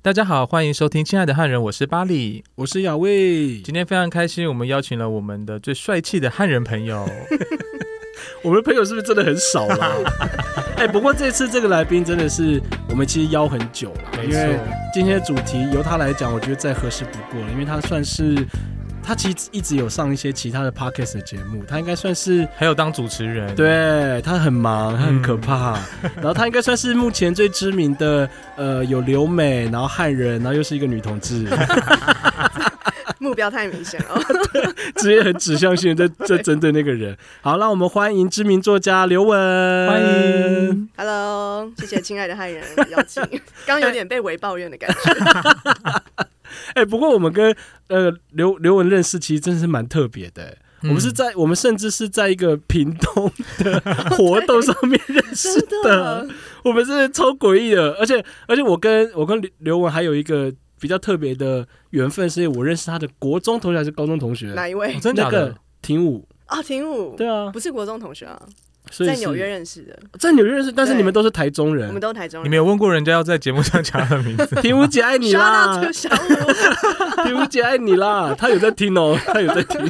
大家好，欢迎收听《亲爱的汉人》，我是巴里，我是雅卫。今天非常开心，我们邀请了我们的最帅气的汉人朋友。我们的朋友是不是真的很少啦？哎，不过这次这个来宾真的是我们其实邀很久了，因为今天的主题由他来讲，我觉得再合适不过了，因为他算是。他其实一直有上一些其他的 podcast 的节目，他应该算是还有当主持人，对他很忙，他很可怕。然后他应该算是目前最知名的，呃，有留美，然后汉人，然后又是一个女同志，目标太明显了，直接很指向性在在针对那个人。好，让我们欢迎知名作家刘文，欢迎，Hello，谢谢亲爱的汉人邀请，刚有点被围抱怨的感觉。哎，不过我们跟呃刘刘文认识，其实真的是蛮特别的。我们是在我们甚至是在一个屏东的 活动上面认识的。我们是超诡异的，而且而且我跟我跟刘刘文还有一个比较特别的缘分，是因为我认识他的国中同学还是高中同学？哪一位？真的那个？挺武啊，挺武。对啊，不是国中同学啊。在纽约认识的，在纽约认识，但是你们都是台中人，我们都台中人。你没有问过人家要在节目上讲他的名字？婷武姐爱你啦，小五，婷武姐爱你啦，他有在听哦，他有在听。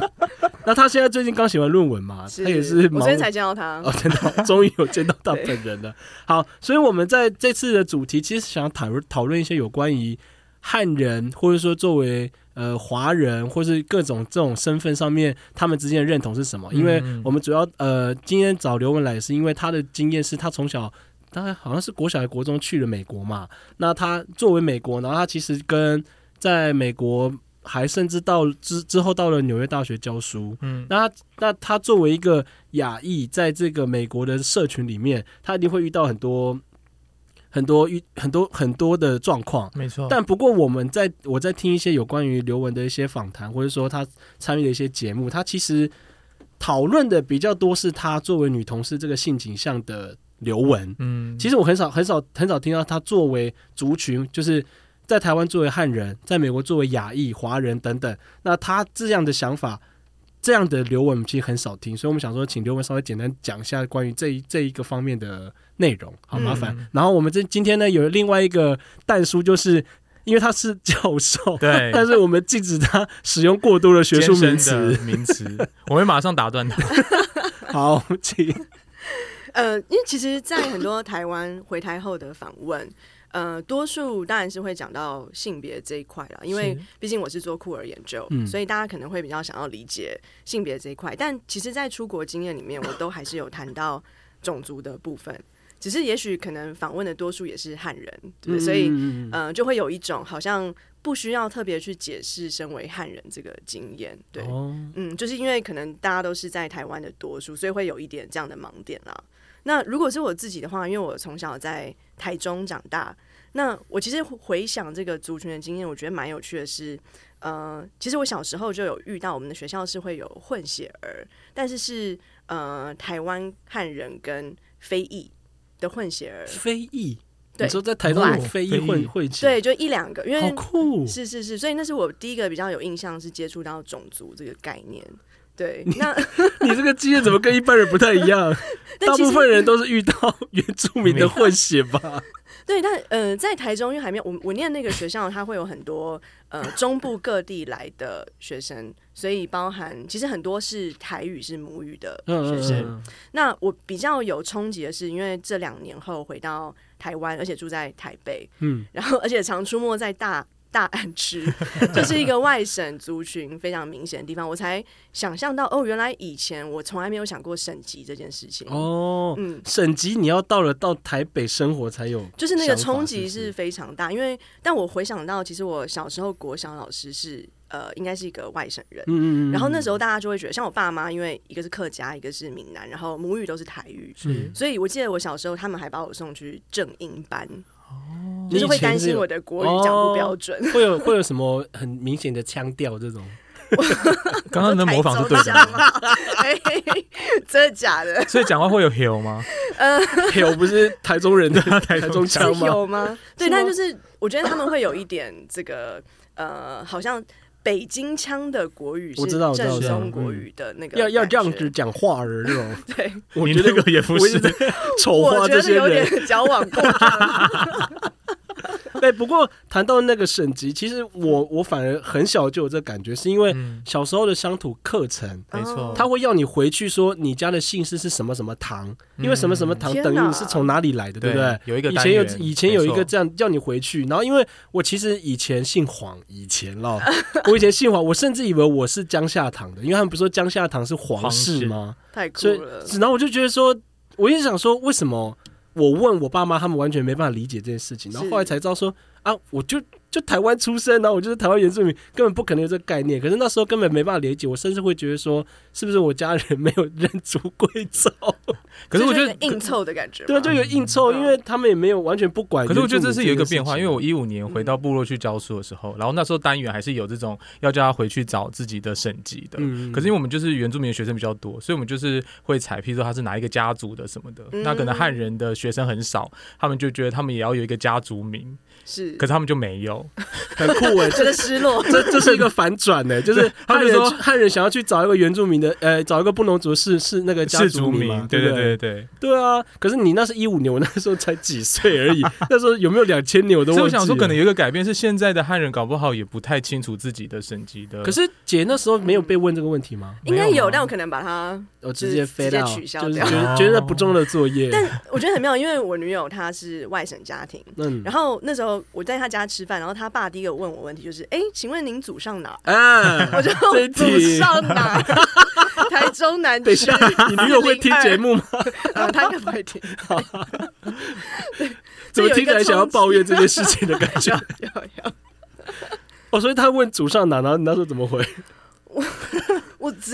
那他现在最近刚写完论文嘛，他也是，我昨天才见到他，哦，真的，终于有见到他本人了。好，所以我们在这次的主题，其实想要讨论讨论一些有关于汉人，或者说作为。呃，华人或是各种这种身份上面，他们之间的认同是什么？因为我们主要呃，今天找刘文来，是因为他的经验是他从小，他好像是国小还、国中去了美国嘛。那他作为美国，然后他其实跟在美国，还甚至到之之后到了纽约大学教书。嗯，那那他作为一个亚裔，在这个美国的社群里面，他一定会遇到很多。很多遇很多很多的状况，没错。但不过我们在我在听一些有关于刘雯的一些访谈，或者说他参与的一些节目，他其实讨论的比较多是她作为女同事这个性倾向的刘雯。嗯，其实我很少很少很少听到她作为族群，就是在台湾作为汉人，在美国作为亚裔华人等等，那她这样的想法。这样的刘文其实很少听，所以我们想说，请刘文稍微简单讲一下关于这一这一个方面的内容，好麻烦。然后我们这今天呢有另外一个蛋叔，就是因为他是教授，对，但是我们禁止他使用过多的学术名词名词，我会马上打断他。好，请。呃，因为其实，在很多台湾回台后的访问。呃，多数当然是会讲到性别这一块了，因为毕竟我是做酷儿研究，所以大家可能会比较想要理解性别这一块。但其实，在出国经验里面，我都还是有谈到种族的部分，只是也许可能访问的多数也是汉人，对所以呃，就会有一种好像不需要特别去解释身为汉人这个经验。对，嗯，就是因为可能大家都是在台湾的多数，所以会有一点这样的盲点啦。那如果是我自己的话，因为我从小在台中长大，那我其实回想这个族群的经验，我觉得蛮有趣的是，呃，其实我小时候就有遇到我们的学校是会有混血儿，但是是呃台湾汉人跟非裔的混血儿，非裔，你说在台中有非裔混混血，对，就一两个，因为好酷，是是是，所以那是我第一个比较有印象是接触到种族这个概念。对，那 你这个经验怎么跟一般人不太一样？大部分人都是遇到 原住民的混血吧？对，但呃，在台中，因为还没有我我念那个学校，它会有很多呃中部各地来的学生，所以包含其实很多是台语是母语的学生。那我比较有冲击的是，因为这两年后回到台湾，而且住在台北，嗯，然后而且常出没在大。大安区 就是一个外省族群非常明显的地方，我才想象到哦，原来以前我从来没有想过省级这件事情哦。嗯，省级你要到了到台北生活才有，就是那个冲击是非常大。因为但我回想到，其实我小时候国小老师是呃，应该是一个外省人，嗯嗯然后那时候大家就会觉得，像我爸妈，因为一个是客家，一个是闽南，然后母语都是台语，所以我记得我小时候他们还把我送去正音班。哦，就是会担心我的国语讲不标准，会有会有什么很明显的腔调这种。刚刚的模仿是对的吗？真的假的？所以讲话会有 hill 吗？呃，hill 不是台中人的 台中腔吗？有吗？对，但就是我觉得他们会有一点这个呃，好像。北京腔的国语是正宗国语的那个，要要这样子讲话的这种。对，我觉得也不是 丑化这些人，矫枉过正。对，不过谈到那个省级，其实我我反而很小就有这感觉，是因为小时候的乡土课程，没错，他会要你回去说你家的姓氏是什么什么堂，因为什么什么堂等于你是从哪里来的，对不对？有一个以前有以前有一个这样叫你回去，然后因为我其实以前姓黄，以前咯，我以前姓黄，我甚至以为我是江夏堂的，因为他们不是说江夏堂是皇室吗？太酷了。然后我就觉得说，我一直想说，为什么我问我爸妈，他们完全没办法理解这件事情，然后后来才知道说啊，我就。就台湾出生，然后我就是台湾原住民，根本不可能有这个概念。可是那时候根本没办法理解，我甚至会觉得说，是不是我家人没有认祖归宗？可是我觉得硬凑的感觉，对，就有硬凑，因为他们也没有完全不管。可是我觉得这是有一个变化，因为我一五年回到部落去教书的时候，然后那时候单元还是有这种要叫他回去找自己的省级的。可是因为我们就是原住民的学生比较多，所以我们就是会采，譬如说他是哪一个家族的什么的，那可能汉人的学生很少，他们就觉得他们也要有一个家族名。是，可是他们就没有，很酷哎，觉得失落。这这是一个反转呢，就是汉人汉人想要去找一个原住民的，呃，找一个布农族是是那个家族名，对对对对对啊。可是你那是一五年，我那时候才几岁而已，那时候有没有两千年我都忘记。我想说，可能有一个改变是现在的汉人搞不好也不太清楚自己的省级的。可是姐那时候没有被问这个问题吗？应该有，但我可能把它我直接飞掉，取消掉，觉得不重要的作业。但我觉得很妙，因为我女友她是外省家庭，嗯，然后那时候我在他家。吃饭，然后他爸第一个问我问题就是：哎，请问您祖上哪？啊，我就祖上哪？台中南 区。你女友会听节目吗？啊，他也不会听。怎么听起来想要抱怨这件事情的感觉？哦，所以他问祖上哪，然后你那时候怎么回？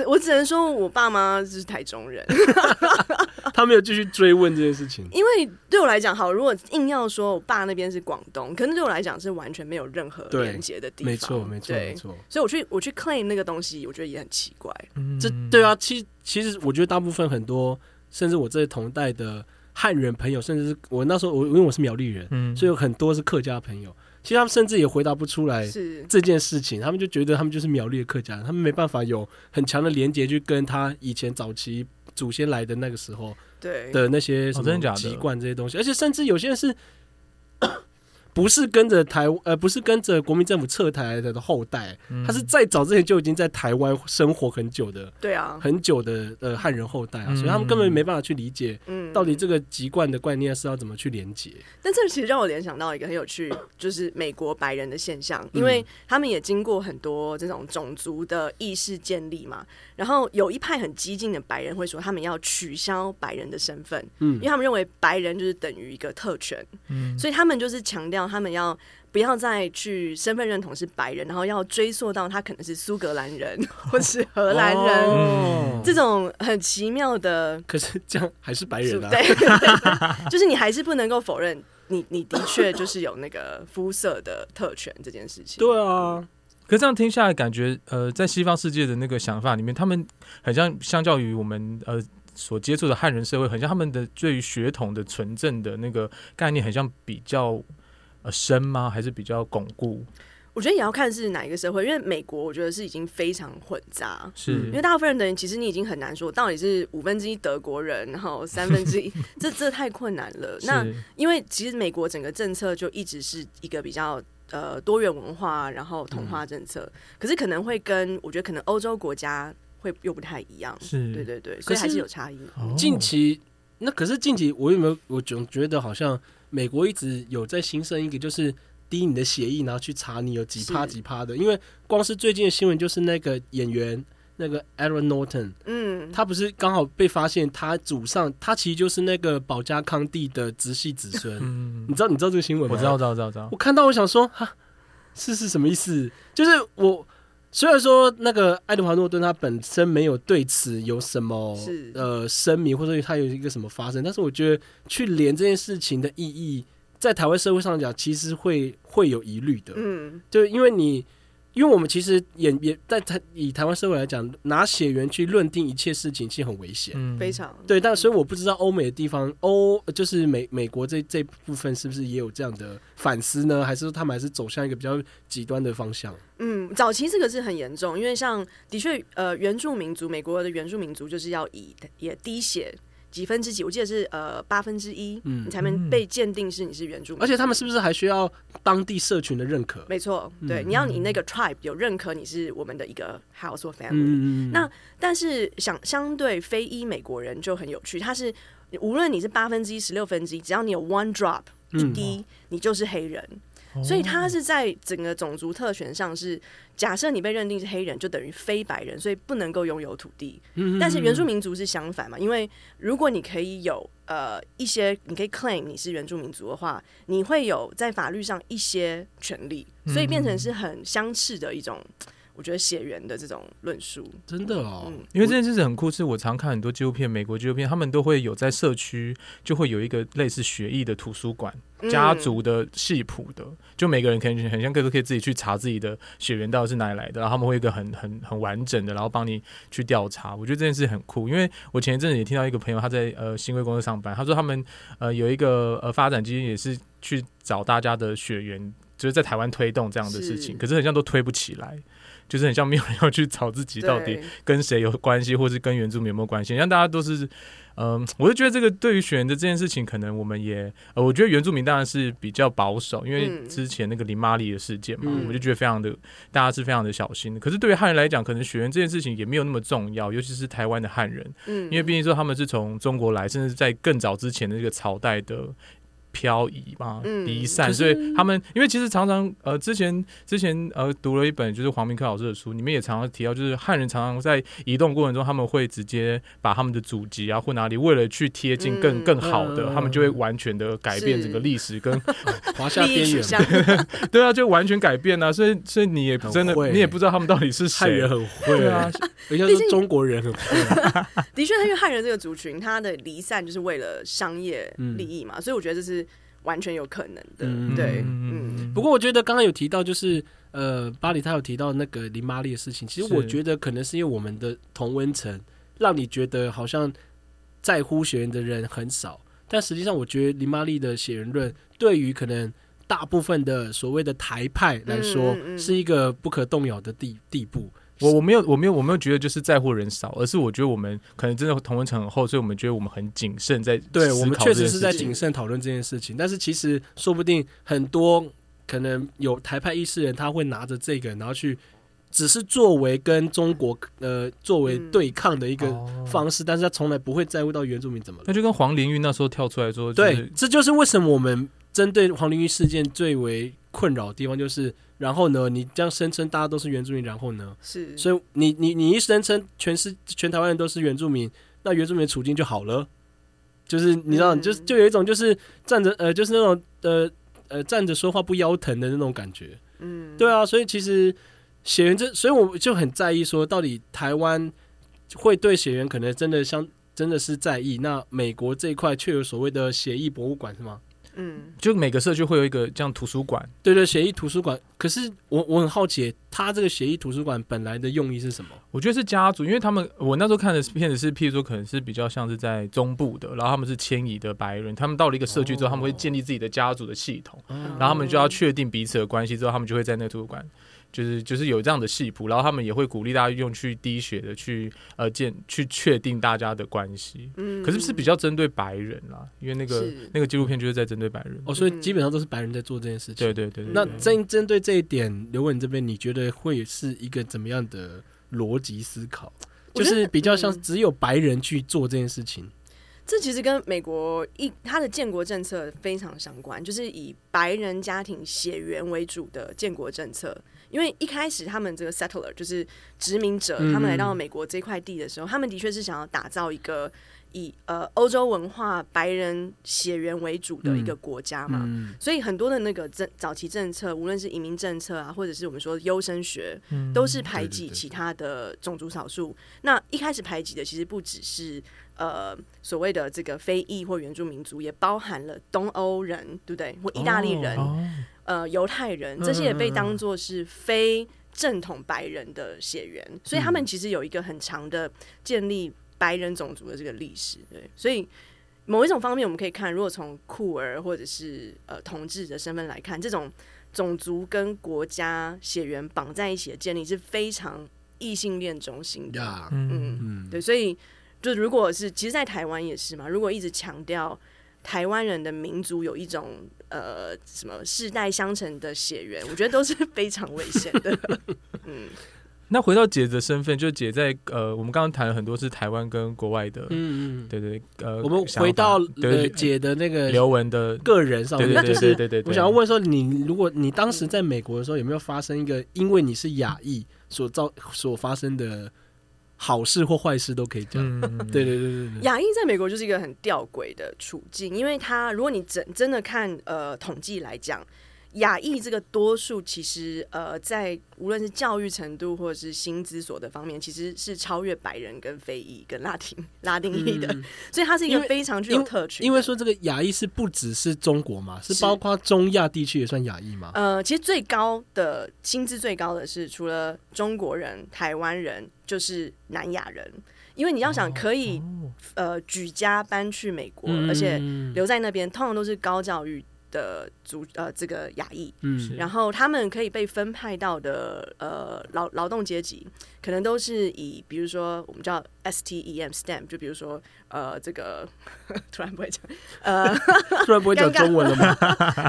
我我只我只能说我爸妈是台中人，他没有继续追问这件事情。因为对我来讲，好，如果硬要说我爸那边是广东，可能对我来讲是完全没有任何连接的地方。没错，没错，没错。所以我去我去 claim 那个东西，我觉得也很奇怪。嗯这对啊，其其实我觉得大部分很多，甚至我这些同代的汉人朋友，甚至是我那时候我因为我是苗栗人，嗯，所以有很多是客家朋友。其实他们甚至也回答不出来这件事情，他们就觉得他们就是苗栗的客家人，他们没办法有很强的连接去跟他以前早期祖先来的那个时候对。的那些什么习惯这些东西，而且甚至有些人是。不是跟着台呃，不是跟着国民政府撤台的后代，他是在早之前就已经在台湾生活很久的，对啊，很久的呃汉人后代啊，所以他们根本没办法去理解，嗯，到底这个籍贯的观念是要怎么去连接。但这其实让我联想到一个很有趣，就是美国白人的现象，因为他们也经过很多这种种族的意识建立嘛，然后有一派很激进的白人会说，他们要取消白人的身份，嗯，因为他们认为白人就是等于一个特权，嗯，所以他们就是强调。他们要不要再去身份认同是白人，然后要追溯到他可能是苏格兰人 或是荷兰人，这种很奇妙的。可是这样还是白人啊？对，就是你还是不能够否认你你的确就是有那个肤色的特权这件事情。对啊，可这样听下来，感觉呃，在西方世界的那个想法里面，他们很像相较于我们呃所接触的汉人社会，很像他们的对于血统的纯正的那个概念，很像比较。呃，深吗？还是比较巩固？我觉得也要看是哪一个社会，因为美国我觉得是已经非常混杂，是因为大部分人等于其实你已经很难说到底是五分之一德国人，然后三分之一，这这太困难了。那因为其实美国整个政策就一直是一个比较呃多元文化，然后同化政策，可是可能会跟我觉得可能欧洲国家会又不太一样，是对对对，所以还是有差异。近期那可是近期我有没有我总觉得好像。美国一直有在新生一个，就是滴你的血液，然后去查你有几趴几趴的。因为光是最近的新闻，就是那个演员那个 Aaron Norton，嗯，他不是刚好被发现他祖上，他其实就是那个保加康帝的直系子孙。你知道你知道这个新闻吗？我知道，知道，知道，知道。我看到，我想说，哈，是是什么意思？就是我。虽然说那个爱德华诺顿他本身没有对此有什么呃声明，或者他有一个什么发生，但是我觉得去连这件事情的意义，在台湾社会上讲，其实会会有疑虑的。嗯，就因为你。因为我们其实也也在台以台湾社会来讲，拿血缘去论定一切事情，其实很危险，嗯非常对。但所以我不知道欧美的地方，欧就是美美国这这部分是不是也有这样的反思呢？还是说他们还是走向一个比较极端的方向？嗯，早期这个是很严重，因为像的确呃原住民族，美国的原住民族就是要以也滴血。几分之几，我记得是呃八分之一，你才能被鉴定是你是原住民。而且他们是不是还需要当地社群的认可？没错，对，你要你那个 tribe 有认可你是我们的一个 house or family。那但是想相对非裔美国人就很有趣，他是无论你是八分之一、十六分之一，只要你有 one drop 一滴，你就是黑人。所以他是在整个种族特权上是假设你被认定是黑人，就等于非白人，所以不能够拥有土地。但是原住民族是相反嘛？因为如果你可以有呃一些，你可以 claim 你是原住民族的话，你会有在法律上一些权利，所以变成是很相似的一种。我觉得血缘的这种论述，真的哦，因为这件事情很酷，是我常看很多纪录片，美国纪录片，他们都会有在社区就会有一个类似学艺的图书馆，家族的系谱的，就每个人可以很像个都可以自己去查自己的血缘到底是哪里来的，然后他们会一个很很很完整的，然后帮你去调查。我觉得这件事很酷，因为我前一阵子也听到一个朋友他在呃新贵公司上班，他说他们呃有一个呃发展基金也是去找大家的血缘，就是在台湾推动这样的事情，可是很像都推不起来。就是很像没有人要去找自己到底跟谁有关系，或是跟原住民有没有关系，像大家都是，嗯，我就觉得这个对于选的这件事情，可能我们也，呃，我觉得原住民当然是比较保守，因为之前那个林玛丽的事件嘛，我就觉得非常的，大家是非常的小心。可是对于汉人来讲，可能选人这件事情也没有那么重要，尤其是台湾的汉人，嗯，因为毕竟说他们是从中国来，甚至在更早之前的这个朝代的。漂移嘛，离散，所以他们因为其实常常呃，之前之前呃，读了一本就是黄明科老师的书，里面也常常提到，就是汉人常常在移动过程中，他们会直接把他们的祖籍啊或哪里，为了去贴近更更好的，他们就会完全的改变整个历史跟 华夏边缘，对啊，就完全改变啊，所以所以你也真的你也不知道他们到底是汉人很会。啊，人家是中国人很会，的确，因为汉人这个族群，他的离散就是为了商业利益嘛，所以我觉得这是。完全有可能的，对，嗯。不过我觉得刚刚有提到，就是呃，巴黎他有提到那个林玛丽的事情。其实我觉得可能是因为我们的同温层，让你觉得好像在乎血缘的人很少。但实际上，我觉得林玛丽的血缘论对于可能大部分的所谓的台派来说，是一个不可动摇的地地步。我我没有我没有我没有觉得就是在乎人少，而是我觉得我们可能真的同文层很厚，所以我们觉得我们很谨慎在对我们确实是在谨慎讨论这件事情。但是其实说不定很多可能有台派意识人，他会拿着这个，然后去只是作为跟中国呃作为对抗的一个方式，但是他从来不会在乎到原住民怎么了。那就跟黄玲玉那时候跳出来说，对，这就是为什么我们针对黄玲玉事件最为困扰的地方，就是。然后呢？你这样声称大家都是原住民，然后呢？是，所以你你你一声称全是全台湾人都是原住民，那原住民的处境就好了。就是你知道，就就有一种就是站着呃，就是那种呃呃站着说话不腰疼的那种感觉。嗯，对啊，所以其实血缘这，所以我就很在意说，到底台湾会对血缘可能真的相真的是在意，那美国这一块却有所谓的协议博物馆是吗？嗯，就每个社区会有一个这样图书馆，对对，协议图书馆。可是我我很好奇，他这个协议图书馆本来的用意是什么？我觉得是家族，因为他们我那时候看的片子是，譬如说可能是比较像是在中部的，然后他们是迁移的白人，他们到了一个社区之后，他们会建立自己的家族的系统，然后他们就要确定彼此的关系之后，他们就会在那个图书馆。就是就是有这样的戏谱，然后他们也会鼓励大家用去滴血的去呃建去确定大家的关系，嗯，可是是比较针对白人啦，因为那个那个纪录片就是在针对白人哦，所以基本上都是白人在做这件事情。对对对。那针针对这一点，刘文这边你觉得会是一个怎么样的逻辑思考？就是比较像只有白人去做这件事情。这其实跟美国一它的建国政策非常相关，就是以白人家庭血缘为主的建国政策。因为一开始他们这个 settler 就是殖民者，他们来到美国这块地的时候，他们的确是想要打造一个以呃欧洲文化、白人血缘为主的一个国家嘛。所以很多的那个政早期政策，无论是移民政策啊，或者是我们说优生学，都是排挤其他的种族少数。那一开始排挤的其实不只是呃所谓的这个非裔或原住民族，也包含了东欧人，对不对？或意大利人。呃，犹太人这些也被当作是非正统白人的血缘，所以他们其实有一个很长的建立白人种族的这个历史。对，所以某一种方面，我们可以看，如果从酷儿或者是呃同志的身份来看，这种种族跟国家血缘绑在一起的建立是非常异性恋中心的。嗯嗯，对，所以。就如果是其实，在台湾也是嘛，如果一直强调台湾人的民族有一种呃什么世代相承的血缘，我觉得都是 非常危险的。嗯。那回到姐的身份，就姐在呃，我们刚刚谈了很多是台湾跟国外的，嗯嗯，对对，呃，我们回到姐的那个刘文的个人上面，对对对对，我想要问说，你如果你当时在美国的时候，有没有发生一个因为你是亚裔所造所发生的好事或坏事都可以讲？对对对对对，亚裔在美国就是一个很吊诡的处境，因为他如果你真真的看呃统计来讲。亚裔这个多数，其实呃，在无论是教育程度或者是薪资所得方面，其实是超越白人跟非裔跟拉丁 拉丁裔的，所以它是一个非常具有特权。因为说这个亚裔是不只是中国嘛，是包括中亚地区也算亚裔吗？呃，其实最高的薪资最高的是除了中国人、台湾人，就是南亚人。因为你要想可以呃举家搬去美国，而且留在那边，通常都是高教育。的族呃，这个亚裔，嗯，然后他们可以被分派到的呃劳劳动阶级，可能都是以比如说我们叫 STEM STEM，就比如说呃这个 突然不会讲，呃 突然不会讲中文了吗？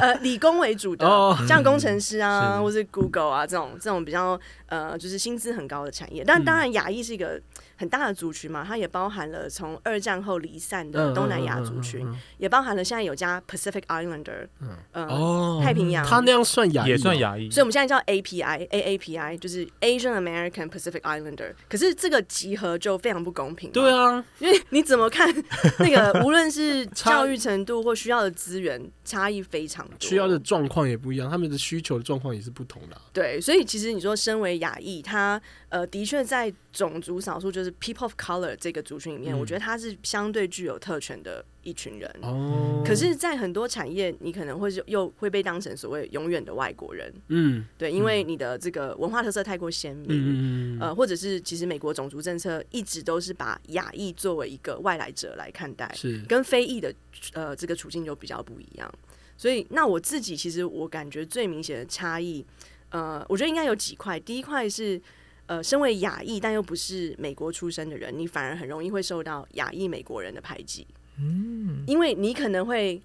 呃，理工为主的，像工程师啊，或是 Google 啊这种这种比较呃就是薪资很高的产业。但当然亚裔是一个。很大的族群嘛，它也包含了从二战后离散的东南亚族群，也包含了现在有加 Pacific Islander，嗯。哦，太平洋，它那样算亚也算亚裔，所以我们现在叫 API，AAPI 就是 Asian American Pacific Islander。可是这个集合就非常不公平，对啊，因为你怎么看 那个，无论是教育程度或需要的资源，差异非常多，需要的状况也不一样，他们的需求的状况也是不同的。对，所以其实你说身为亚裔，他呃，的确在种族少数就是 people of color 这个族群里面，我觉得他是相对具有特权的一群人。哦，可是，在很多产业，你可能会又会被当成所谓永远的外国人。嗯，对，因为你的这个文化特色太过鲜明。嗯呃，或者是其实美国种族政策一直都是把亚裔作为一个外来者来看待，是跟非裔的呃这个处境就比较不一样。所以，那我自己其实我感觉最明显的差异，呃，我觉得应该有几块。第一块是。呃，身为亚裔但又不是美国出生的人，你反而很容易会受到亚裔美国人的排挤。嗯，因为你可能会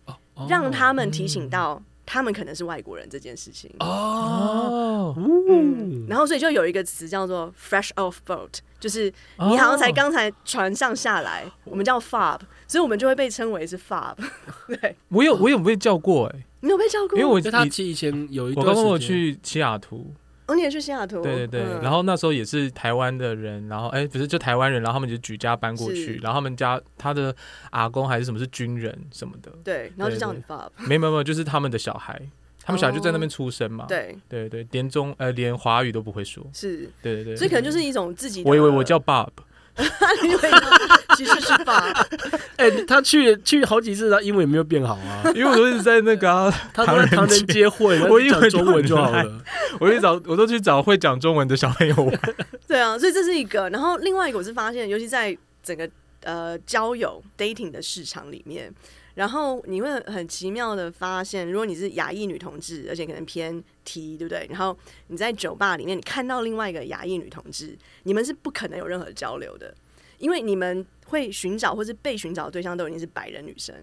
让他们提醒到他们可能是外国人这件事情。哦，嗯，然后所以就有一个词叫做 “fresh off boat”，就是你好像才刚才船上下来，我们叫 “fob”，所以我们就会被称为是 “fob”。对，我有我有被叫过哎，你有被叫过？因为我他以前有一我刚刚我去西雅图。你也去西雅图？对对对，然后那时候也是台湾的人，然后哎，不是就台湾人，然后他们就举家搬过去，然后他们家他的阿公还是什么是军人什么的，对，然后就叫你爸爸。没有没有，就是他们的小孩，他们小孩就在那边出生嘛。对对对，连中呃连华语都不会说。是，对对对，所以可能就是一种自己。我以为我叫 Bob。因为其实是爸，哎，他去去好几次，他英文也没有变好啊。因为我都是在那个 唐人唐人街会，我讲中文就好了。我去找，我都去找会讲中文的小朋友玩。对啊，所以这是一个。然后另外一个，我是发现，尤其在整个呃交友 dating 的市场里面。然后你会很奇妙的发现，如果你是亚裔女同志，而且可能偏 T，对不对？然后你在酒吧里面，你看到另外一个亚裔女同志，你们是不可能有任何交流的，因为你们会寻找或是被寻找的对象都已经是白人女生，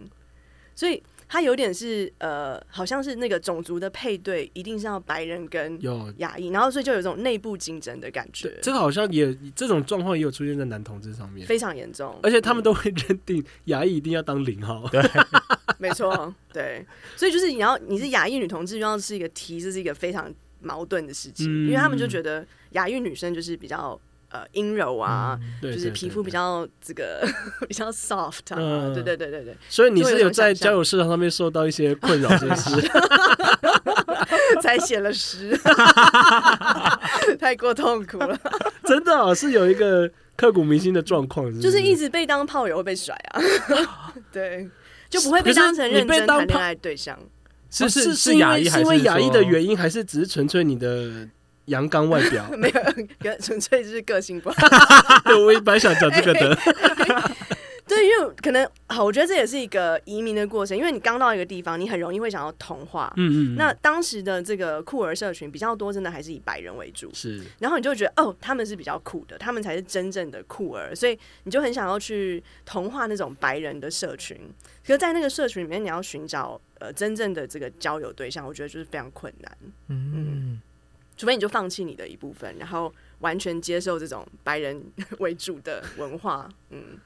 所以。他有点是呃，好像是那个种族的配对，一定是要白人跟亚裔，然后所以就有这种内部竞争的感觉。这个好像也这种状况也有出现在男同志上面，非常严重。而且他们都会认定亚裔一定要当零号，对，没错，对。所以就是你要你是亚裔女同志，要是一个 T，这是一个非常矛盾的事情，因为他们就觉得亚裔女生就是比较。呃，阴柔啊，就是皮肤比较这个 比较 soft 啊，对对对对对。所以你是有在交友市场上面受到一些困扰，是不是？才写了诗，太过痛苦了。真的是有一个刻骨铭心的状况，就是一直被当炮友会被甩啊。对，就不会被当成认真谈恋爱对象。是是是，因为是因为亚裔的原因，还是只是纯粹你的？阳刚外表 没有，纯粹就是个性不好。对，我一般想讲这个的。对，因为可能好，我觉得这也是一个移民的过程。因为你刚到一个地方，你很容易会想要同化。嗯嗯。那当时的这个酷儿社群比较多，真的还是以白人为主。是。然后你就觉得哦，他们是比较酷的，他们才是真正的酷儿，所以你就很想要去同化那种白人的社群。可是，在那个社群里面，你要寻找呃真正的这个交友对象，我觉得就是非常困难。嗯嗯。除非你就放弃你的一部分，然后完全接受这种白人为主的文化。嗯。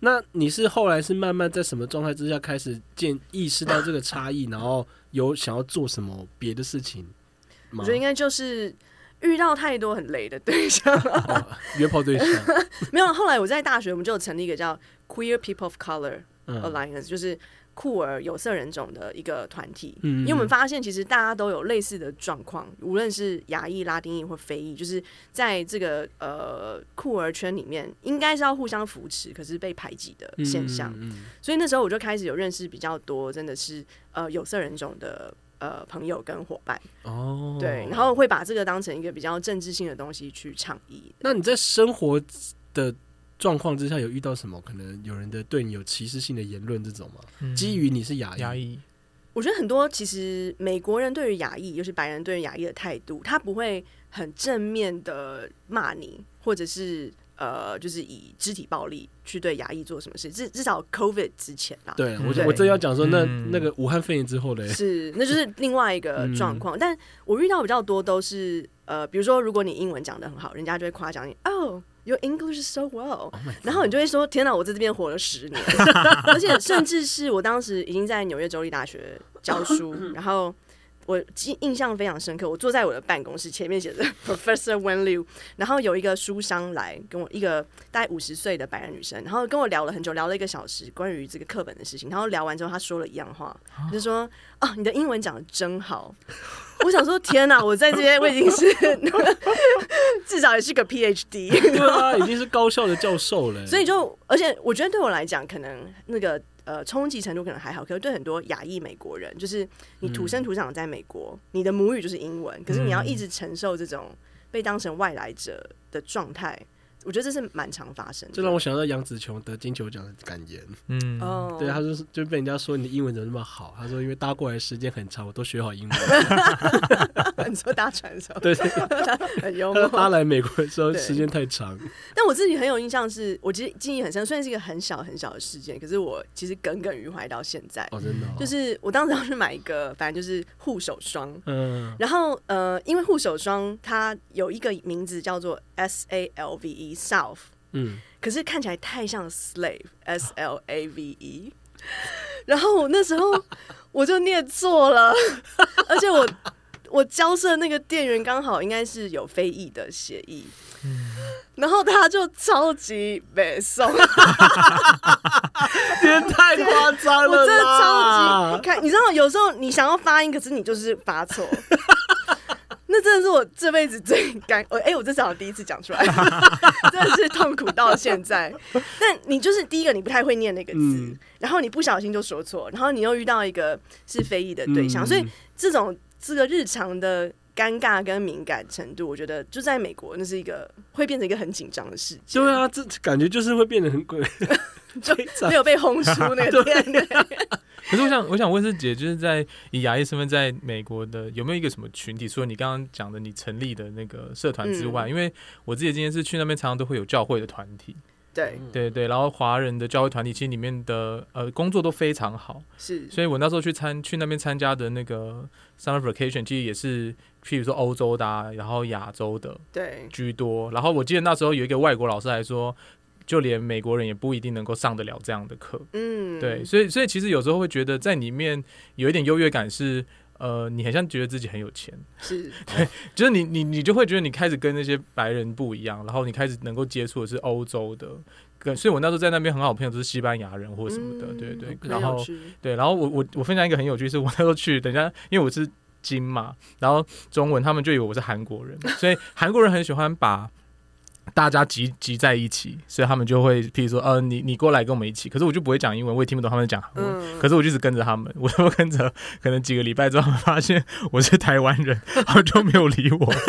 那你是后来是慢慢在什么状态之下开始见意识到这个差异，然后有想要做什么别的事情？我觉得应该就是遇到太多很雷的对象，约炮对象。没有，后来我在大学，我们就成立一个叫 Queer People of Color Alliance，就是。酷儿有色人种的一个团体，嗯因为我们发现其实大家都有类似的状况，无论是亚裔、拉丁裔或非裔，就是在这个呃酷儿圈里面，应该是要互相扶持，可是被排挤的现象。所以那时候我就开始有认识比较多，真的是呃有色人种的呃朋友跟伙伴哦，对，然后会把这个当成一个比较政治性的东西去倡议。那你在生活的？状况之下有遇到什么？可能有人的对你有歧视性的言论这种吗？基于你是亚亚裔，我觉得很多其实美国人对于亚裔，就是白人对于亚裔的态度，他不会很正面的骂你，或者是呃，就是以肢体暴力去对亚裔做什么事。至至少 COVID 之前啊，对我我正要讲说，那那个武汉肺炎之后嘞，是那就是另外一个状况。但我遇到比较多都是呃，比如说如果你英文讲的很好，人家就会夸奖你哦。Your English so well，然后你就会说：“天哪，我在这边活了十年，而且甚至是我当时已经在纽约州立大学教书，然后我记印象非常深刻。我坐在我的办公室前面写着 Professor Wen Liu，然后有一个书商来跟我，一个大概五十岁的白人女生，然后跟我聊了很久，聊了一个小时关于这个课本的事情。然后聊完之后，她说了一样话，就说：‘哦，你的英文讲的真好。’我想说，天哪！我在这边我已经是 至少也是个 PhD，对啊，已经是高校的教授了。所以就，而且我觉得对我来讲，可能那个呃冲击程度可能还好，可是对很多亚裔美国人，就是你土生土长在美国，你的母语就是英文，可是你要一直承受这种被当成外来者的状态。我觉得这是蛮常发生的，这让我想到杨紫琼得金球奖的感言。嗯，哦，对，他就是就被人家说你的英文怎么那么好？他说因为搭过来时间很长，我都学好英文。你说搭船的时候，对，很幽默。搭来美国的时候时间太长。但我自己很有印象，是我其实记忆很深，虽然是一个很小很小的事件，可是我其实耿耿于怀到现在。哦，真的，就是我当时要去买一个，反正就是护手霜。嗯，然后呃，因为护手霜它有一个名字叫做 S A L V E。South，嗯，可是看起来太像 slave，S L A V E，然后我那时候我就念错了，而且我我交涉那个店员刚好应该是有非议的协议，然后他就超级北宋，天太夸张了，我真的超级看，你知道有时候你想要发音，可是你就是发错。那真的是我这辈子最尴我哎，我这是我第一次讲出来，真的是痛苦到现在。但你就是第一个，你不太会念那个字，然后你不小心就说错，然后你又遇到一个是非议的对象，所以这种这个日常的尴尬跟敏感程度，我觉得就在美国，那是一个会变成一个很紧张的事情。对啊，这感觉就是会变得很鬼，就 没有被轰出那个店。可是我想，我想问是姐，就是在以牙医身份在美国的有没有一个什么群体？除了你刚刚讲的你成立的那个社团之外，因为我自己今天是去那边，常常都会有教会的团体。对对对，然后华人的教会团体其实里面的呃工作都非常好。是，所以我那时候去参去那边参加的那个 summer vacation，其实也是譬如说欧洲的，啊然后亚洲的对居多。然后我记得那时候有一个外国老师还说。就连美国人也不一定能够上得了这样的课，嗯，对，所以所以其实有时候会觉得在里面有一点优越感，是呃，你很像觉得自己很有钱，是 对，就是你你你就会觉得你开始跟那些白人不一样，然后你开始能够接触的是欧洲的，跟所以我那时候在那边很好朋友都是西班牙人或什么的，对对，然后对，然后我我我分享一个很有趣，是我那时候去，等下因为我是金嘛，然后中文他们就以为我是韩国人，所以韩国人很喜欢把。大家集集在一起，所以他们就会，譬如说，呃，你你过来跟我们一起，可是我就不会讲英文，我也听不懂他们讲韩文，可是我就一直跟着他们，我就跟着，可能几个礼拜之后，发现我是台湾人，他们就没有理我。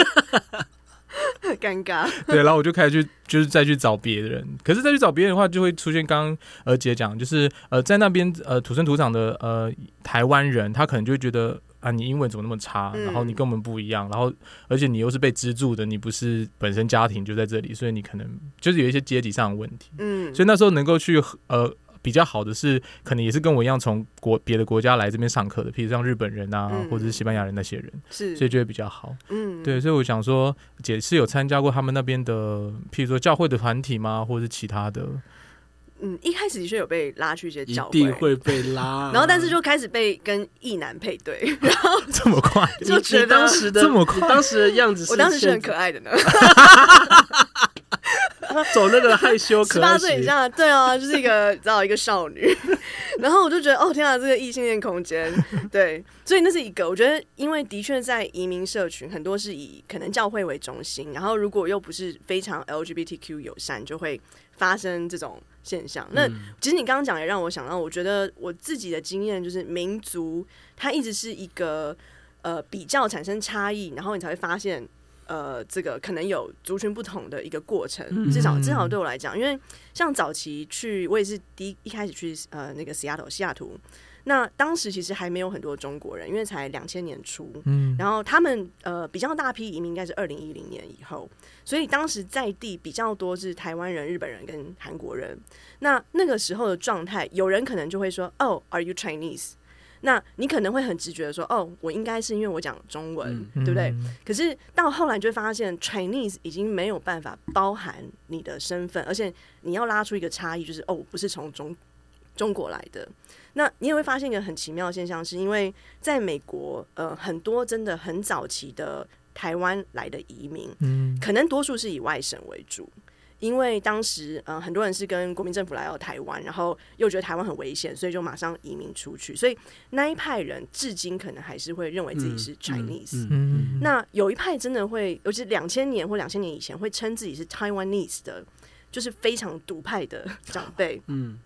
尴尬。对，然后我就开始去，就是再去找别人。可是再去找别人的话，就会出现刚刚呃姐讲，就是呃在那边呃土生土长的呃台湾人，他可能就会觉得啊你英文怎么那么差，然后你跟我们不一样，然后而且你又是被资助的，你不是本身家庭就在这里，所以你可能就是有一些阶级上的问题。嗯，所以那时候能够去呃。比较好的是，可能也是跟我一样从国别的国家来这边上课的，譬如像日本人啊，或者是西班牙人那些人，是，所以就会比较好。嗯，对，所以我想说，姐是有参加过他们那边的，譬如说教会的团体吗，或者是其他的？嗯，一开始的确有被拉去一些教会，会被拉，然后但是就开始被跟异男配对，然后 这么快，就觉得当时的这么快，当时的样子，我当时是很可爱的呢。走那个害羞可，十八岁以下，对啊，就是一个知道一个少女。然后我就觉得，哦天啊，这个异性恋空间，对，所以那是一个。我觉得，因为的确在移民社群，很多是以可能教会为中心，然后如果又不是非常 LGBTQ 友善，就会发生这种现象。那其实你刚刚讲也让我想到，我觉得我自己的经验就是，民族它一直是一个呃比较产生差异，然后你才会发现。呃，这个可能有族群不同的一个过程，至少至少对我来讲，因为像早期去，我也是第一一开始去呃那个西雅图，西雅图，那当时其实还没有很多中国人，因为才两千年初，嗯，然后他们呃比较大批移民应该是二零一零年以后，所以当时在地比较多是台湾人、日本人跟韩国人，那那个时候的状态，有人可能就会说，哦，Are you Chinese？那你可能会很直觉的说，哦，我应该是因为我讲中文，对不对？可是到后来就会发现，Chinese 已经没有办法包含你的身份，而且你要拉出一个差异，就是哦，我不是从中中国来的。那你也会发现一个很奇妙的现象，是因为在美国，呃，很多真的很早期的台湾来的移民，嗯，可能多数是以外省为主。因为当时，呃，很多人是跟国民政府来到台湾，然后又觉得台湾很危险，所以就马上移民出去。所以那一派人至今可能还是会认为自己是 Chinese。那有一派真的会，尤其两千年或两千年以前会称自己是 Taiwanese 的，就是非常独派的长辈。嗯，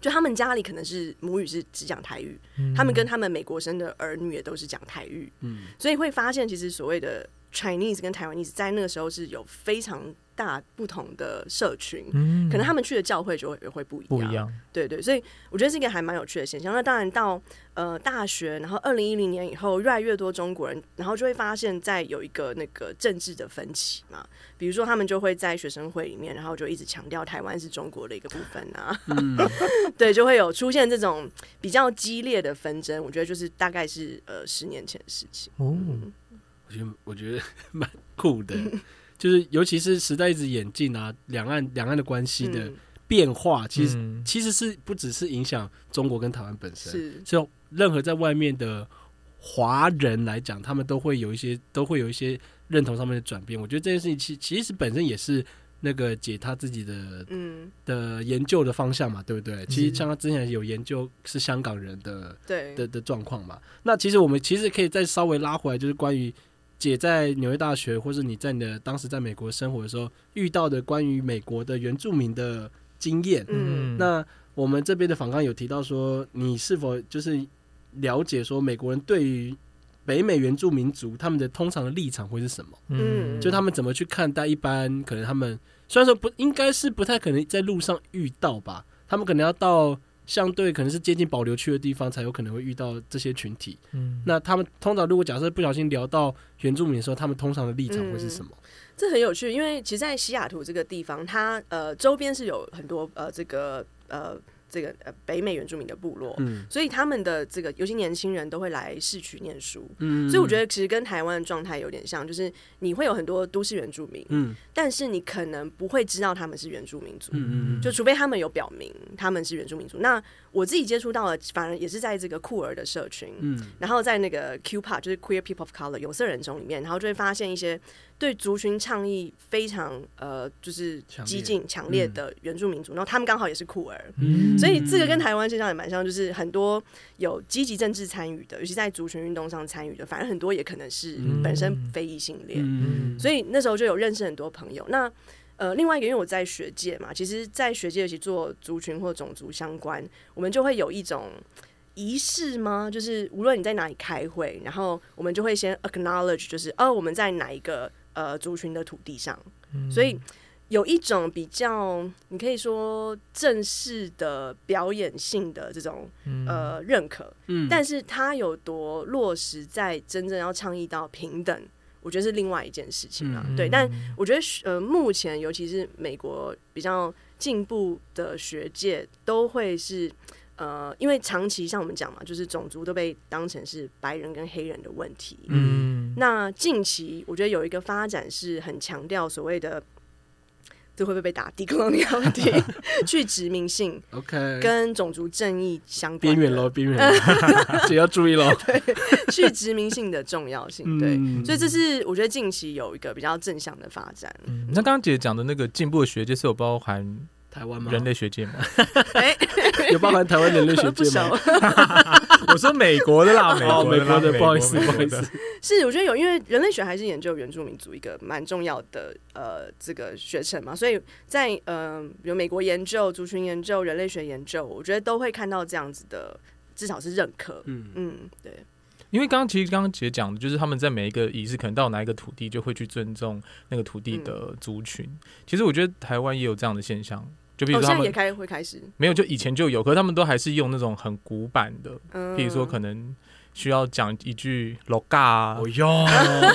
就他们家里可能是母语是只讲台语，他们跟他们美国生的儿女也都是讲台语。嗯，所以会发现其实所谓的 Chinese 跟 Taiwanese 在那个时候是有非常。大不同的社群，可能他们去的教会就会也会不一样。不一样，对对，所以我觉得是一个还蛮有趣的现象。那当然到呃大学，然后二零一零年以后，越来越多中国人，然后就会发现，在有一个那个政治的分歧嘛。比如说，他们就会在学生会里面，然后就一直强调台湾是中国的一个部分啊。对，就会有出现这种比较激烈的纷争。我觉得就是大概是呃十年前的事情。哦，我觉得我觉得蛮酷的。就是，尤其是时代一直演进啊，两岸两岸的关系的变化，其实其实是不只是影响中国跟台湾本身，是就任何在外面的华人来讲，他们都会有一些都会有一些认同上面的转变。我觉得这件事情其其实本身也是那个解他自己的嗯的研究的方向嘛，对不对？其实像他之前有研究是香港人的对的的状况嘛。那其实我们其实可以再稍微拉回来，就是关于。姐在纽约大学，或者你在你的当时在美国生活的时候遇到的关于美国的原住民的经验，嗯，那我们这边的访刚有提到说，你是否就是了解说美国人对于北美原住民族他们的通常的立场会是什么？嗯，就他们怎么去看待一般可能他们虽然说不应该是不太可能在路上遇到吧，他们可能要到。相对可能是接近保留区的地方，才有可能会遇到这些群体。嗯，那他们通常如果假设不小心聊到原住民的时候，他们通常的立场会是什么？这很有趣，因为其实，在西雅图这个地方，它呃周边是有很多呃这个呃。这个呃北美原住民的部落，所以他们的这个尤其年轻人都会来市区念书，所以我觉得其实跟台湾的状态有点像，就是你会有很多都市原住民，嗯，但是你可能不会知道他们是原住民族，嗯嗯，就除非他们有表明他们是原住民族。那我自己接触到的，反而也是在这个酷儿的社群，嗯，然后在那个 Q Park 就是 Queer People of Color 有色人种里面，然后就会发现一些。对族群倡议非常呃，就是激进强烈的原住民族，然后他们刚好也是酷儿，所以这个跟台湾现象也蛮像，就是很多有积极政治参与的，尤其在族群运动上参与的，反而很多也可能是本身非异性恋，所以那时候就有认识很多朋友。那呃，另外一个，因为我在学界嘛，其实，在学界其做族群或种族相关，我们就会有一种仪式吗？就是无论你在哪里开会，然后我们就会先 acknowledge，就是哦，我们在哪一个。呃族群的土地上，所以有一种比较你可以说正式的表演性的这种呃认可，嗯，但是它有多落实在真正要倡议到平等，我觉得是另外一件事情啊。对，但我觉得呃目前尤其是美国比较进步的学界都会是。呃，因为长期像我们讲嘛，就是种族都被当成是白人跟黑人的问题。嗯，那近期我觉得有一个发展是很强调所谓的，这会不会被打低光的问题？去殖民性，OK，跟种族正义相边缘喽，边缘，也 要注意喽。对，去殖民性的重要性，对，所以这是我觉得近期有一个比较正向的发展。嗯，那刚刚姐讲的那个进步的学界是有包含。台湾吗？人类学界吗？有包含台湾人类学界吗？我说美国的啦，美国的，不好意思，不好意思。是，我觉得有，因为人类学还是研究原住民族一个蛮重要的呃这个学程嘛，所以在呃比如美国研究族群研究、人类学研究，我觉得都会看到这样子的，至少是认可。嗯嗯，对。因为刚刚其实刚刚姐讲的，就是他们在每一个仪式，可能到哪一个土地，就会去尊重那个土地的族群。其实我觉得台湾也有这样的现象，就比如说他们也开会开始没有，就以前就有，可是他们都还是用那种很古板的，比如说可能需要讲一句 “loga”，哦哟，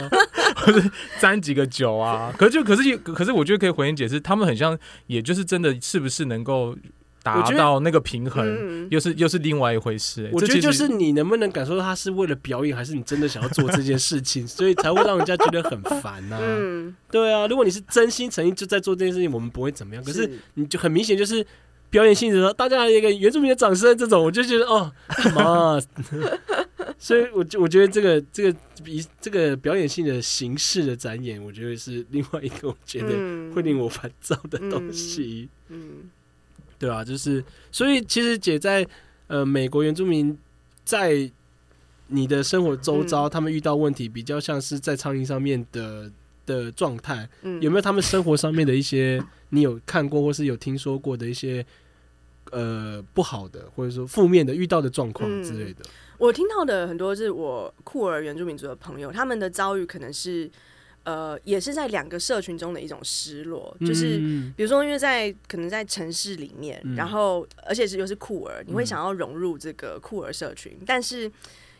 或者沾几个酒啊。可是就可是可是我觉得可以回应解释，他们很像，也就是真的是不是能够。达到那个平衡，又是又是另外一回事。我觉得就是你能不能感受到他是为了表演，还是你真的想要做这件事情，所以才会让人家觉得很烦呢？嗯，对啊。如果你是真心诚意就在做这件事情，我们不会怎么样。可是你就很明显就是表演性质说，大家一个原住民的掌声，这种我就觉得哦，妈。所以，我我觉得这个这个比这个表演性的形式的展演，我觉得是另外一个我觉得会令我烦躁的东西。嗯。对啊，就是所以其实姐在呃美国原住民在你的生活周遭，他们遇到问题比较像是在苍蝇上面的的状态，有没有他们生活上面的一些你有看过或是有听说过的一些呃不好的或者说负面的遇到的状况之类的？我听到的很多是我酷儿原住民族的朋友，他们的遭遇可能是。呃，也是在两个社群中的一种失落，就是比如说，因为在可能在城市里面，然后而且是又是酷儿，你会想要融入这个酷儿社群，但是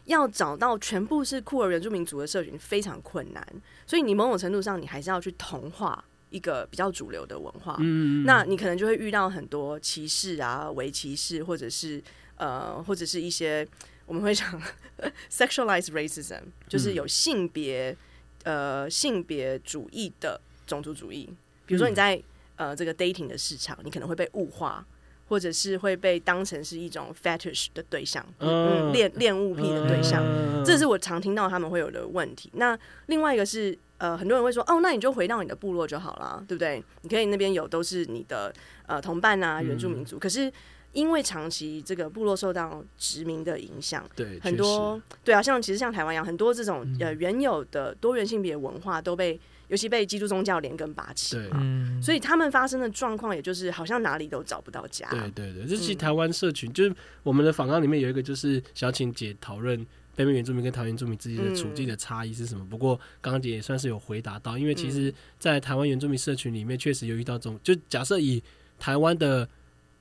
要找到全部是酷儿原住民族的社群非常困难，所以你某种程度上你还是要去同化一个比较主流的文化，嗯那你可能就会遇到很多歧视啊、围歧视，或者是呃，或者是一些我们会讲 sexualized racism，就是有性别。呃，性别主义的种族主义，比如说你在呃这个 dating 的市场，你可能会被物化，或者是会被当成是一种 fetish 的对象，嗯，恋恋物癖的对象，这是我常听到他们会有的问题。那另外一个是，呃，很多人会说，哦，那你就回到你的部落就好了，对不对？你可以那边有都是你的呃同伴啊，原住民族，可是。因为长期这个部落受到殖民的影响，对很多对啊，像其实像台湾一样，很多这种呃原有的多元性别文化都被，尤其被基督宗教连根拔起嘛，所以他们发生的状况，也就是好像哪里都找不到家。对对对，这是台湾社群，就是我们的访纲里面有一个，就是小请姐讨论北美原住民跟台湾原住民之间的处境的差异是什么。不过刚刚姐也算是有回答到，因为其实，在台湾原住民社群里面，确实有遇到这种，就假设以台湾的。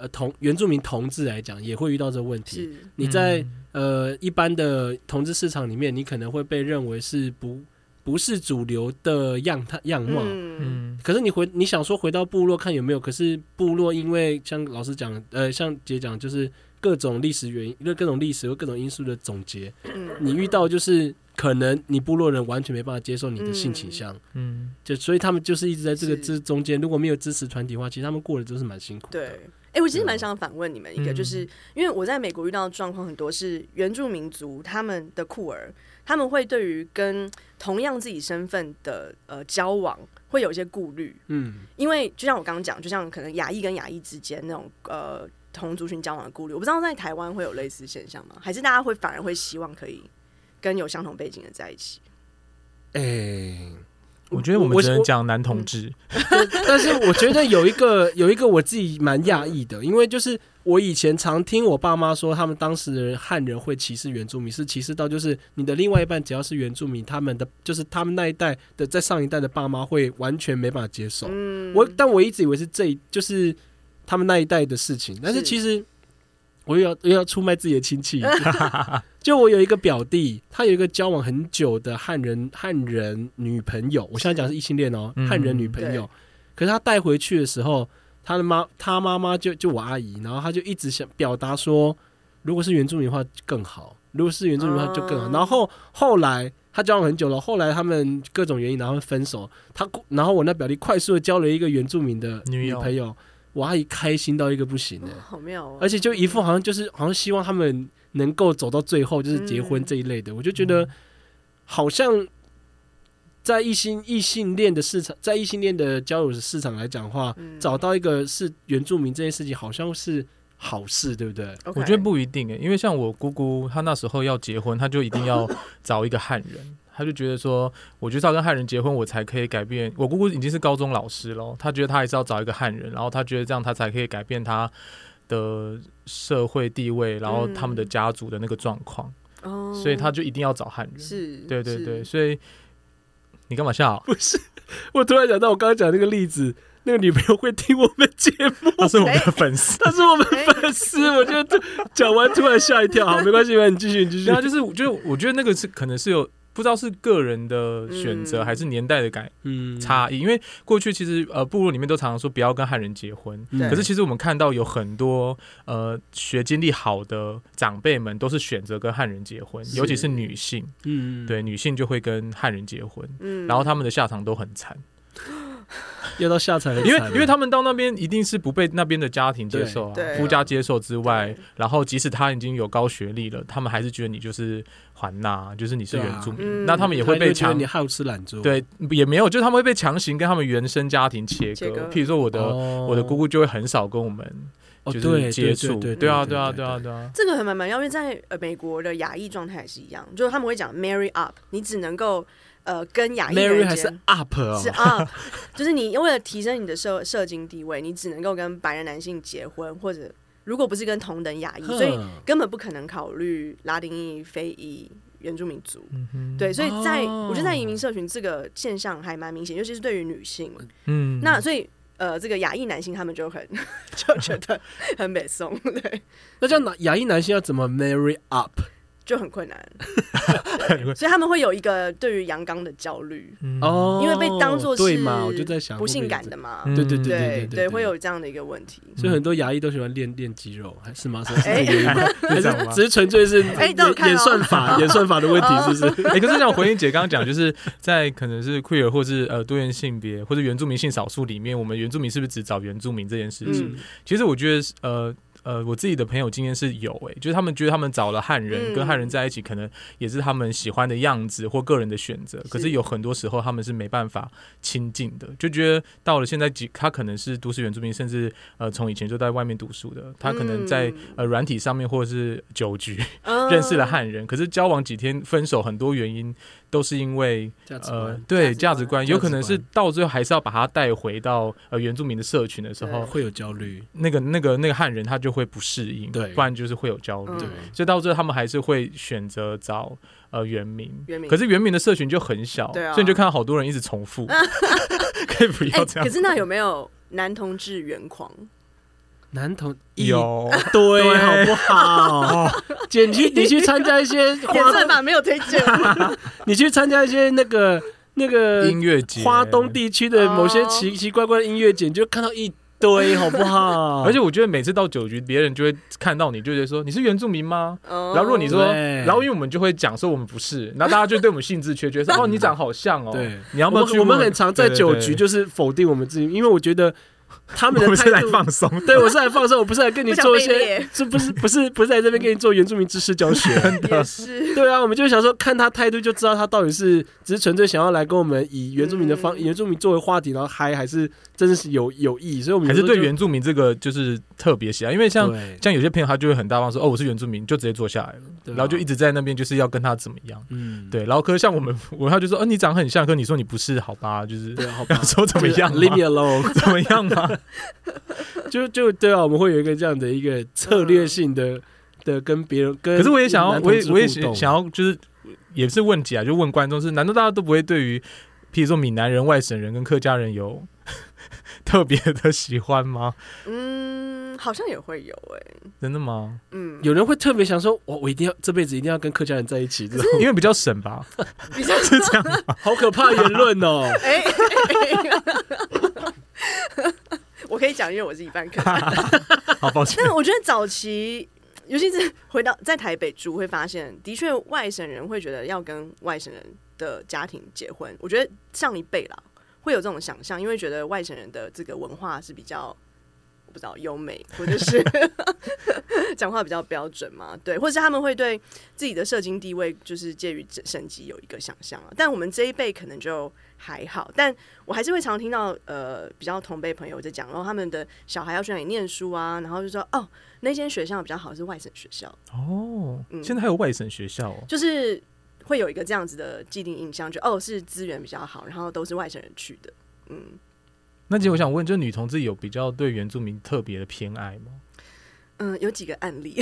呃，同原住民同志来讲，也会遇到这个问题。你在呃一般的同志市场里面，你可能会被认为是不不是主流的样态样貌。嗯，可是你回你想说回到部落看有没有？可是部落因为像老师讲，呃，像姐讲，就是各种历史原因，各各种历史和各种因素的总结。嗯，你遇到就是可能你部落人完全没办法接受你的性倾向。嗯，就所以他们就是一直在这个之中间，如果没有支持团体的话，其实他们过得都是蛮辛苦的。对。哎，我其实蛮想反问你们一个，就是因为我在美国遇到的状况很多是原住民族他们的酷儿，他们会对于跟同样自己身份的呃交往会有一些顾虑，嗯，因为就像我刚刚讲，就像可能亚裔跟亚裔之间那种呃同族群交往的顾虑，我不知道在台湾会有类似现象吗？还是大家会反而会希望可以跟有相同背景的在一起？哎。我觉得我们只能讲男同志，但是我觉得有一个有一个我自己蛮讶异的，因为就是我以前常听我爸妈说，他们当时汉人会歧视原住民，是歧视到就是你的另外一半只要是原住民，他们的就是他们那一代的在上一代的爸妈会完全没办法接受。我但我一直以为是这就是他们那一代的事情，但是其实我又要又要出卖自己的亲戚。就我有一个表弟，他有一个交往很久的汉人汉人女朋友，我现在讲是异性恋哦，汉人女朋友。可是他带回去的时候，他的妈他妈妈就就我阿姨，然后他就一直想表达说，如果是原住民的话更好，如果是原住民的话就更好。然后后来他交往很久了，后来他们各种原因然后分手，他然后我那表弟快速的交了一个原住民的女朋友，我阿姨开心到一个不行的，好妙哦，而且就一副好像就是好像希望他们。能够走到最后就是结婚这一类的，我就觉得好像在异性异性恋的市场，在异性恋的交友市场来讲话，找到一个是原住民这件事情，好像是好事，对不对？我觉得不一定诶，因为像我姑姑，她那时候要结婚，她就一定要找一个汉人，她就觉得说，我就是要跟汉人结婚，我才可以改变。我姑姑已经是高中老师了，他觉得他还是要找一个汉人，然后他觉得这样他才可以改变他。的社会地位，然后他们的家族的那个状况，哦，所以他就一定要找汉人，是，对对对，所以你干嘛笑？不是，我突然想到我刚刚讲那个例子，那个女朋友会听我们节目，她是我们的粉丝，她是我们粉丝，我觉得讲完突然吓一跳，好，没关系，你继续，你继续，然后就是，就是我觉得那个是可能是有。不知道是个人的选择还是年代的改差异，因为过去其实呃部落里面都常常说不要跟汉人结婚，可是其实我们看到有很多呃学经历好的长辈们都是选择跟汉人结婚，尤其是女性，嗯，对，女性就会跟汉人结婚，嗯，然后他们的下场都很惨。要到下层，因为因为他们到那边一定是不被那边的家庭接受啊，夫家接受之外，然后即使他已经有高学历了，他们还是觉得你就是环纳，就是你是原住民，那他们也会被强你好吃懒做，对，也没有，就他们会被强行跟他们原生家庭切割。譬如说，我的我的姑姑就会很少跟我们就是接触，对啊，对啊，对啊，对。啊，这个很蛮蛮，因为在呃美国的亚裔状态也是一样，就是他们会讲 marry up，你只能够。呃，跟亚裔人还是 up 哦，是 up，就是你为了提升你的社社经地位，你只能够跟白人男性结婚，或者如果不是跟同等亚裔，所以根本不可能考虑拉丁裔、非裔、原住民族。对，所以在我觉得在移民社群这个现象还蛮明显，尤其是对于女性。嗯，那所以呃，这个亚裔男性他们就很 就觉得很美松。对，那这样亚裔男性要怎么 marry up？就很困难，所以他们会有一个对于阳刚的焦虑哦，因为被当做是嘛，我就在想不性感的嘛，对对对对对，会有这样的一个问题。所以很多牙医都喜欢练练肌肉，还是吗？哎，还是 只是纯粹是哎，演算法演算法的问题，是不是？哎，可是像回应姐刚刚讲，就是在可能是 queer 或是呃多元性别或者原住民性少数里面，我们原住民是不是只找原住民这件事情？其实我觉得呃。呃，我自己的朋友经验是有诶，就是他们觉得他们找了汉人，跟汉人在一起，可能也是他们喜欢的样子或个人的选择。可是有很多时候他们是没办法亲近的，就觉得到了现在，几他可能是都市原住民，甚至呃从以前就在外面读书的，他可能在呃软体上面或者是酒局 认识了汉人，可是交往几天分手，很多原因。都是因为呃，对价值观，有可能是到最后还是要把它带回到呃原住民的社群的时候，会有焦虑。那个那个那个汉人他就会不适应，对，不然就是会有焦虑。所以到最后他们还是会选择找呃原民。原民，可是原民的社群就很小，所以你就看到好多人一直重复。可以不要这样。可是那有没有男同志原狂？男同有对好不好？姐，你去你去参加一些 花算法没有推荐，你去参加一些那个那个音乐节，花东地区的某些奇奇怪怪的音乐节，你就看到一堆 好不好？而且我觉得每次到酒局，别人就会看到你，就觉得说你是原住民吗？然后如果你说，然后因为我们就会讲说我们不是，然后大家就对我们兴致缺缺，说哦你长好像哦。对，你要不要？我们很常在酒局就是否定我们自己，因为我觉得。他们的我是来态度。放松，对，我是来放松，我不是来跟你做一些是不是不是不是在这边跟你做原住民知识教学。也是，对啊，我们就想说，看他态度就知道他到底是只是纯粹想要来跟我们以原住民的方、嗯原住民作为话题，然后嗨，还是真的是有有意义？所以我们还是对原住民这个就是特别喜爱，因为像像有些朋友他就会很大方说哦我是原住民，就直接坐下来了，然后就一直在那边就是要跟他怎么样。嗯，对，然后可是像我们，我他就说，哦，你长得很像，可你说你不是，好吧，就是对，好吧，说怎么样？Leave me alone，怎么样嘛？就就对啊，我们会有一个这样的一个策略性的、的跟别人跟。可是我也想要，我也我也想想想要，就是也是问题啊，就问观众是，难道大家都不会对于，譬如说闽南人、外省人跟客家人有 特别的喜欢吗？嗯，好像也会有哎、真的吗？嗯，有人会特别想说，我我一定要这辈子一定要跟客家人在一起，这种因为比较省吧，比较是这样吗？好可怕言论哦。哎、我可以讲，因为我是一半客。好抱歉，但我觉得早期，尤其是回到在台北住，会发现的确外省人会觉得要跟外省人的家庭结婚。我觉得上一辈啦会有这种想象，因为觉得外省人的这个文化是比较。我不知道优美，或者是 讲话比较标准嘛？对，或者是他们会对自己的社经地位就是介于省级有一个想象啊。但我们这一辈可能就还好，但我还是会常听到呃比较同辈朋友在讲，然后他们的小孩要去哪里念书啊，然后就说哦那间学校比较好是外省学校，哦，嗯现在还有外省学校哦，就是会有一个这样子的既定印象，就哦是资源比较好，然后都是外省人去的，嗯。那其实我想问，就女同志有比较对原住民特别的偏爱吗？嗯，有几个案例，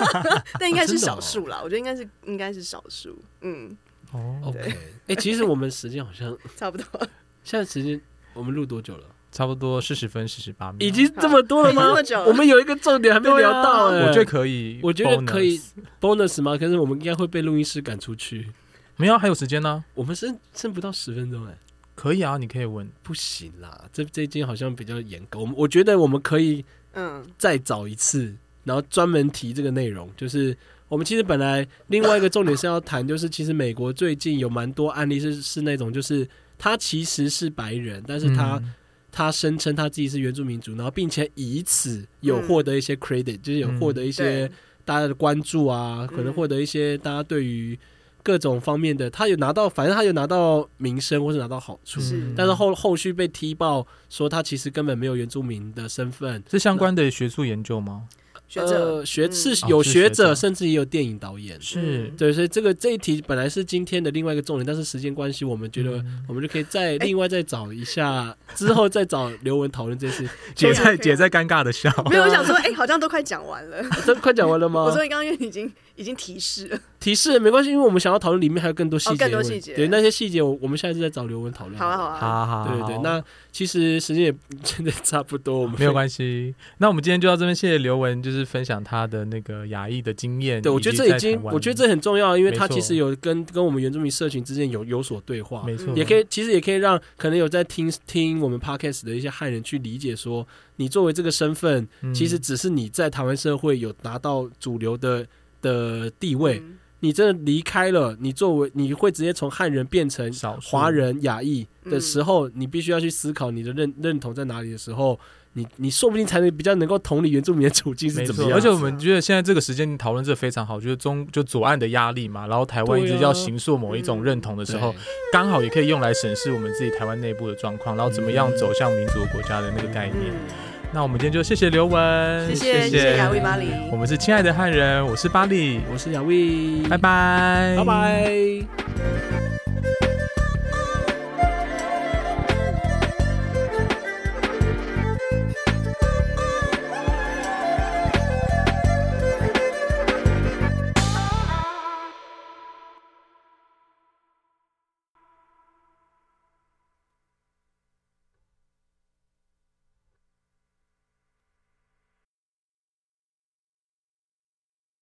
但应该是少数啦。我觉得应该是应该是少数，嗯，哦，OK，哎、其实我们时间好像 差不多。现在时间我们录多久了？差不多四十分四十八秒，已经这么多了吗这么久？了我们有一个重点还没聊到、哎、我觉得可以，我觉得可以 bonus 吗？可是我们应该会被录音师赶出去。没有啊还有时间呢，我们剩剩不到十分钟哎、可以啊，你可以问。不行啦，这这一间好像比较严格。我们我觉得我们可以嗯再找一次，然后专门提这个内容。就是我们其实本来另外一个重点是要谈，就是其实美国最近有蛮多案例是是那种，就是他其实是白人，但是他、嗯他声称他自己是原住民族，然后并且以此有获得一些 credit，、就是有获得一些大家的关注啊，可能嗯获得一些大家对于各种方面的，他有拿到，反正他有拿到名声或是拿到好处。但是后后续被踢爆说他其实根本没有原住民的身份，是相关的学术研究吗？学者、呃、学嗯是有学学者，者甚至也有电影导演。是嗯对，所以这个这一题本来是今天的另外一个重点，但是时间关系，我们觉得嗯我们就可以再另外再找一下，之后再找刘文讨论这件事。姐在姐在尴尬的笑，没有，我想说，哎、好像都快讲完了。都快讲完了吗？我说你刚刚因为已经已经提示了，提示没关系，因为我们想要讨论里面还有更多细节哦更多细节。对那些细节我，我们下一次再找刘文讨论。好啊好啊，好好，对对对，那其实时间也真的差不多，我们没有关系。那我们今天就到这边，谢谢刘文，就是分享他的那个亚裔的经验。对，我觉得这已经，我觉得这很重要，因为他其实有跟跟我们原住民社群之间有有所对话，没错，也可以，其实也可以让可能有在听听我们 podcast 的一些汉人去理解说，你作为这个身份，嗯。其实只是你在台湾社会有拿到主流的的地位，嗯。你真的离开了，你作为你会直接从汉人变成少华人亚裔的嗯。时候，你必须要去思考你的认认同在哪里的时候，你你说不定才能比较能够同理原住民的处境是没错，怎么样。而且我们觉得现在这个时间讨论这个非常好，就是中就左岸的压力嘛，然后台湾一直要形塑某一种认同的时候，对刚好也可以用来审视我们自己台湾内部的状况，然后怎么样走向民族国家的那个概念。嗯，那我们今天就谢谢刘文，谢谢谢谢。亚威巴黎，我们是亲爱的汉人，我是巴利，我是雅威，拜拜，拜拜。